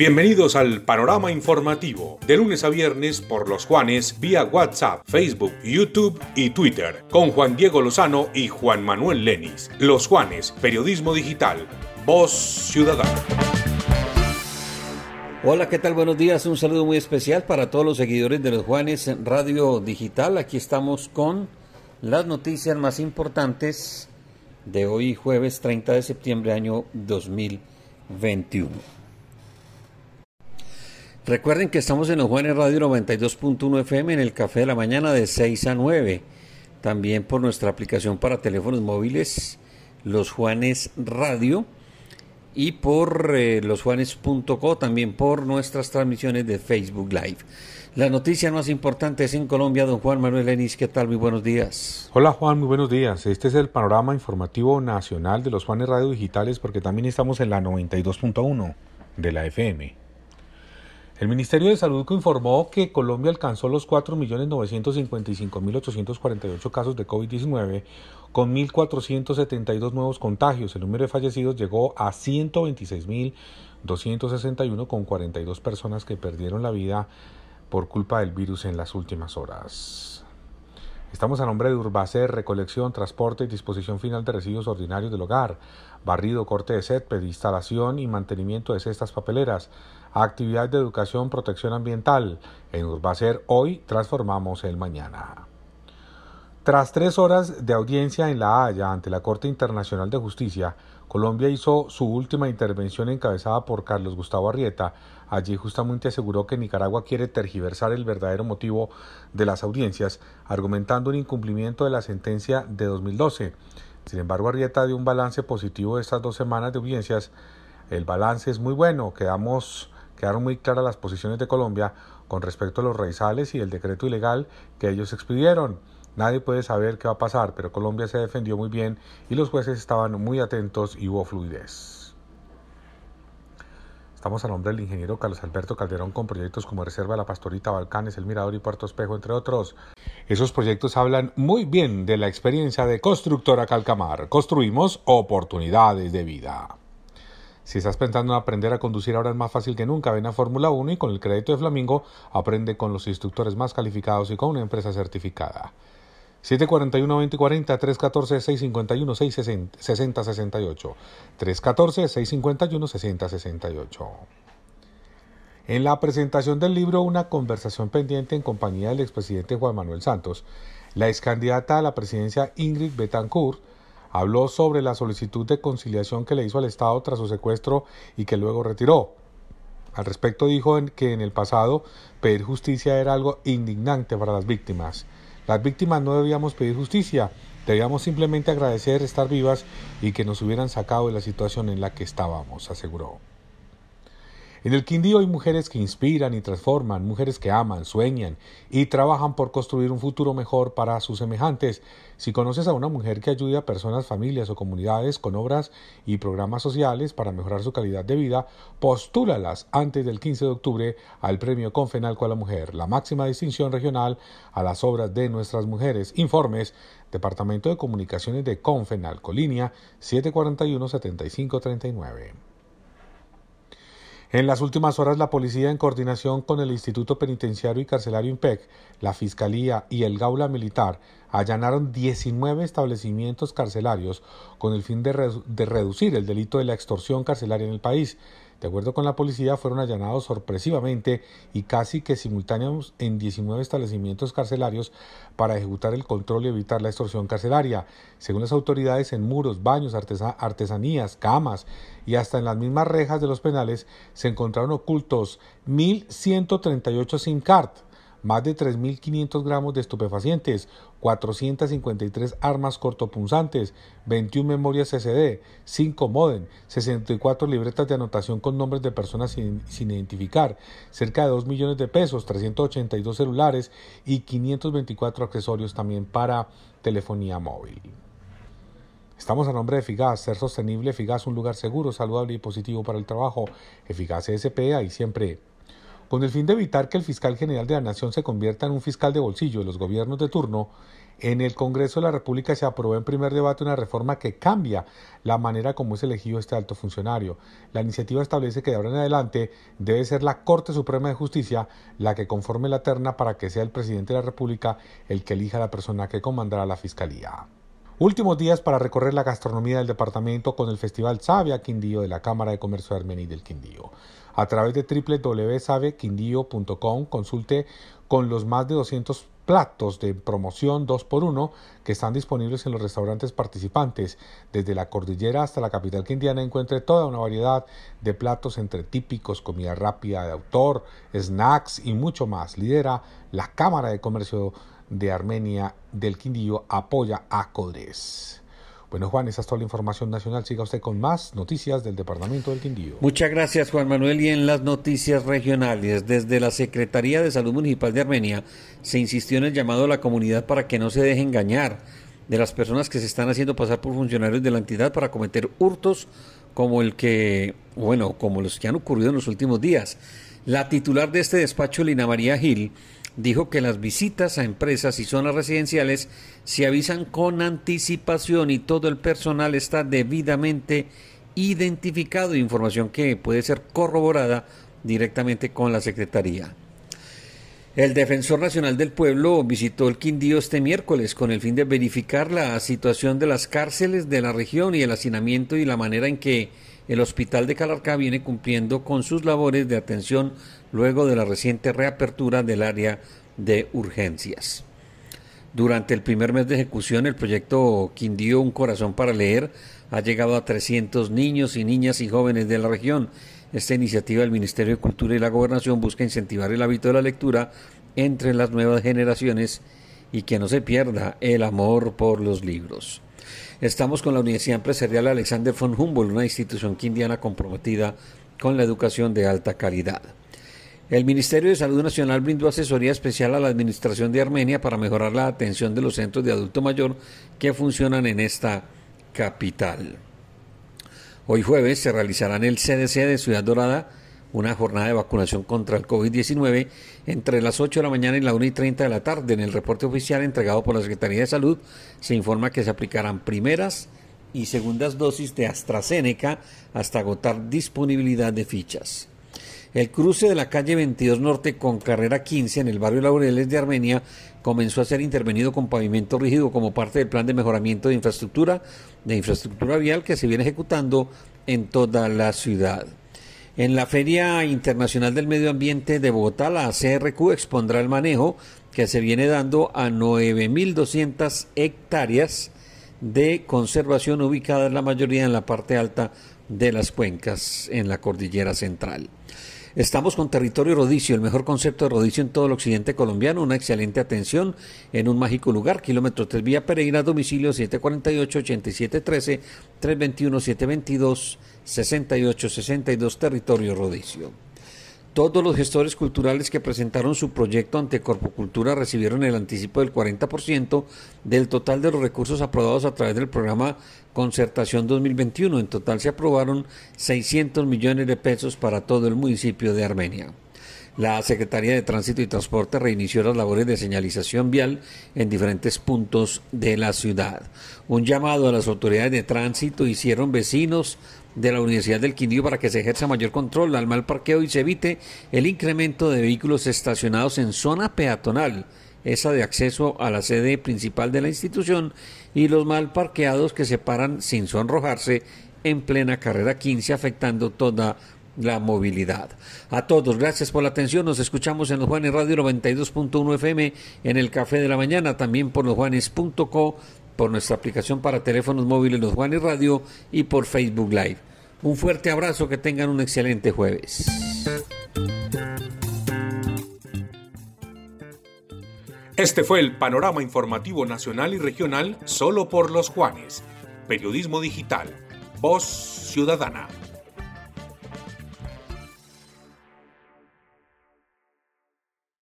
Bienvenidos al panorama informativo, de lunes a viernes por los Juanes vía WhatsApp, Facebook, YouTube y Twitter, con Juan Diego Lozano y Juan Manuel Lenis. Los Juanes, Periodismo Digital, Voz Ciudadana. Hola, ¿qué tal? Buenos días. Un saludo muy especial para todos los seguidores de los Juanes Radio Digital. Aquí estamos con las noticias más importantes de hoy, jueves 30 de septiembre, año 2021. Recuerden que estamos en los Juanes Radio 92.1 FM en el Café de la Mañana de 6 a 9. También por nuestra aplicación para teléfonos móviles, Los Juanes Radio. Y por eh, losjuanes.co, también por nuestras transmisiones de Facebook Live. La noticia más importante es en Colombia, don Juan Manuel Lenis. ¿Qué tal? Muy buenos días. Hola Juan, muy buenos días. Este es el panorama informativo nacional de los Juanes Radio Digitales porque también estamos en la 92.1 de la FM. El Ministerio de Salud informó que Colombia alcanzó los 4.955.848 casos de COVID-19 con 1.472 nuevos contagios. El número de fallecidos llegó a 126.261 con 42 personas que perdieron la vida por culpa del virus en las últimas horas. Estamos a nombre de Urbacer, recolección, transporte y disposición final de residuos ordinarios del hogar, barrido, corte de césped, instalación y mantenimiento de cestas papeleras, actividad de educación, protección ambiental. En Urbacer hoy transformamos el mañana. Tras tres horas de audiencia en La Haya ante la Corte Internacional de Justicia, Colombia hizo su última intervención encabezada por Carlos Gustavo Arrieta. Allí justamente aseguró que Nicaragua quiere tergiversar el verdadero motivo de las audiencias, argumentando un incumplimiento de la sentencia de 2012. Sin embargo, Arrieta dio un balance positivo de estas dos semanas de audiencias. El balance es muy bueno, quedamos, quedaron muy claras las posiciones de Colombia con respecto a los raizales y el decreto ilegal que ellos expidieron. Nadie puede saber qué va a pasar, pero Colombia se defendió muy bien y los jueces estaban muy atentos y hubo fluidez. Estamos a nombre del ingeniero Carlos Alberto Calderón con proyectos como Reserva de la Pastorita, Balcanes, El Mirador y Puerto Espejo, entre otros. Esos proyectos hablan muy bien de la experiencia de Constructora Calcamar. Construimos oportunidades de vida. Si estás pensando en aprender a conducir ahora es más fácil que nunca. Ven a Fórmula 1 y con el crédito de Flamingo aprende con los instructores más calificados y con una empresa certificada. 741-2040, 314-651-6068. 314-651-6068. En la presentación del libro Una conversación pendiente en compañía del expresidente Juan Manuel Santos, la excandidata a la presidencia Ingrid Betancourt habló sobre la solicitud de conciliación que le hizo al Estado tras su secuestro y que luego retiró. Al respecto dijo que en el pasado pedir justicia era algo indignante para las víctimas. Las víctimas no debíamos pedir justicia, debíamos simplemente agradecer estar vivas y que nos hubieran sacado de la situación en la que estábamos, aseguró. En el Quindío hay mujeres que inspiran y transforman, mujeres que aman, sueñan y trabajan por construir un futuro mejor para sus semejantes. Si conoces a una mujer que ayude a personas, familias o comunidades con obras y programas sociales para mejorar su calidad de vida, postúlalas antes del 15 de octubre al Premio Confenalco a la Mujer, la máxima distinción regional a las obras de nuestras mujeres. Informes Departamento de Comunicaciones de Confenalco, línea 741 7539. En las últimas horas, la policía, en coordinación con el Instituto Penitenciario y Carcelario IMPEC, la Fiscalía y el Gaula Militar, allanaron 19 establecimientos carcelarios con el fin de, reducir el delito de la extorsión carcelaria en el país. De acuerdo con la policía, fueron allanados sorpresivamente y casi que simultáneos en 19 establecimientos carcelarios para ejecutar el control y evitar la extorsión carcelaria. Según las autoridades, en muros, baños, artesanías, camas y hasta en las mismas rejas de los penales se encontraron ocultos 1.138 SIM card más de 3.500 gramos de estupefacientes, 453 armas cortopunzantes, 21 memorias CD, 5 modem, 64 libretas de anotación con nombres de personas sin, sin, identificar, cerca de 2 millones de pesos, 382 celulares y 524 accesorios también para telefonía móvil. Estamos a nombre de Eficaz, ser sostenible, Eficaz, un lugar seguro, saludable y positivo para el trabajo. Eficaz SP, y siempre Con el fin de evitar que el fiscal general de la Nación se convierta en un fiscal de bolsillo de los gobiernos de turno, en el Congreso de la República se aprobó en primer debate una reforma que cambia la manera como es elegido este alto funcionario. La iniciativa establece que de ahora en adelante debe ser la Corte Suprema de Justicia la que conforme la terna para que sea el presidente de la República el que elija a la persona que comandará la Fiscalía. Últimos días para recorrer la gastronomía del departamento con el Festival Sabia Quindío de la Cámara de Comercio de Armenia y del Quindío. A través de www.sabequindío.com consulte con los más de 200 platos de promoción 2x1 que están disponibles en los restaurantes participantes. Desde la cordillera hasta la capital quindiana encuentre toda una variedad de platos entre típicos, comida rápida de autor, snacks y mucho más. Lidera la Cámara de Comercio de Armenia del Quindío, apoya a Codres. Bueno, Juan, esa es toda la información nacional. Siga usted con más noticias del Departamento del Quindío. Muchas gracias, Juan Manuel. Y en las noticias regionales, desde la Secretaría de Salud Municipal de Armenia, se insistió en el llamado a la comunidad para que no se deje engañar de las personas que se están haciendo pasar por funcionarios de la entidad para cometer hurtos como el que, bueno, como los que han ocurrido en los últimos días. La titular de este despacho, Lina María Gil, dijo que las visitas a empresas y zonas residenciales se avisan con anticipación y todo el personal está debidamente identificado, información que puede ser corroborada directamente con la Secretaría. El Defensor Nacional del Pueblo visitó el Quindío este miércoles con el fin de verificar la situación de las cárceles de la región y el hacinamiento y la manera en que el Hospital de Calarcá viene cumpliendo con sus labores de atención luego de la reciente reapertura del área de urgencias. Durante el primer mes de ejecución, el proyecto Quindío Un Corazón para Leer ha llegado a 300 niños y niñas y jóvenes de la región. Esta iniciativa del Ministerio de Cultura y la Gobernación busca incentivar el hábito de la lectura entre las nuevas generaciones y que no se pierda el amor por los libros. Estamos con la Universidad Empresarial Alexander von Humboldt, una institución quindiana comprometida con la educación de alta calidad. El Ministerio de Salud Nacional brindó asesoría especial a la Administración de Armenia para mejorar la atención de los centros de adulto mayor que funcionan en esta capital. Hoy jueves se realizará en el CDC de Ciudad Dorada una jornada de vacunación contra el COVID-19 entre las 8 de la mañana y la 1 y 30 de la tarde. En el reporte oficial entregado por la Secretaría de Salud se informa que se aplicarán primeras y segundas dosis de AstraZeneca hasta agotar disponibilidad de fichas. El cruce de la calle 22 Norte con carrera 15 en el barrio Laureles de Armenia comenzó a ser intervenido con pavimento rígido como parte del plan de mejoramiento de infraestructura, de infraestructura vial que se viene ejecutando en toda la ciudad. En la Feria Internacional del Medio Ambiente de Bogotá, la CRQ expondrá el manejo que se viene dando a 9.200 hectáreas de conservación ubicadas la mayoría en la parte alta de las cuencas en la cordillera central. Estamos con Territorio Rodicio, el mejor concepto de rodicio en todo el occidente colombiano, una excelente atención en un mágico lugar, kilómetro 3 Vía Pereira, domicilio 748-8713, 321-722-6862, Territorio Rodicio. Todos los gestores culturales que presentaron su proyecto ante Corpocultura recibieron el anticipo del 40% del total de los recursos aprobados a través del programa Concertación 2021. En total se aprobaron 600 millones de pesos para todo el municipio de Armenia. La Secretaría de Tránsito y Transporte reinició las labores de señalización vial en diferentes puntos de la ciudad. Un llamado a las autoridades de tránsito hicieron vecinos de la Universidad del Quindío para que se ejerza mayor control al mal parqueo y se evite el incremento de vehículos estacionados en zona peatonal, esa de acceso a la sede principal de la institución, y los mal parqueados que se paran sin sonrojarse en plena carrera 15, afectando toda la movilidad. A todos, gracias por la atención. Nos escuchamos en los Juanes Radio 92.1 FM, en el Café de la Mañana, también por losjuanes.co por nuestra aplicación para teléfonos móviles Los Juanes Radio y por Facebook Live. Un fuerte abrazo, que tengan un excelente jueves. Este fue el panorama informativo nacional y regional solo por Los Juanes. Periodismo digital. Voz Ciudadana.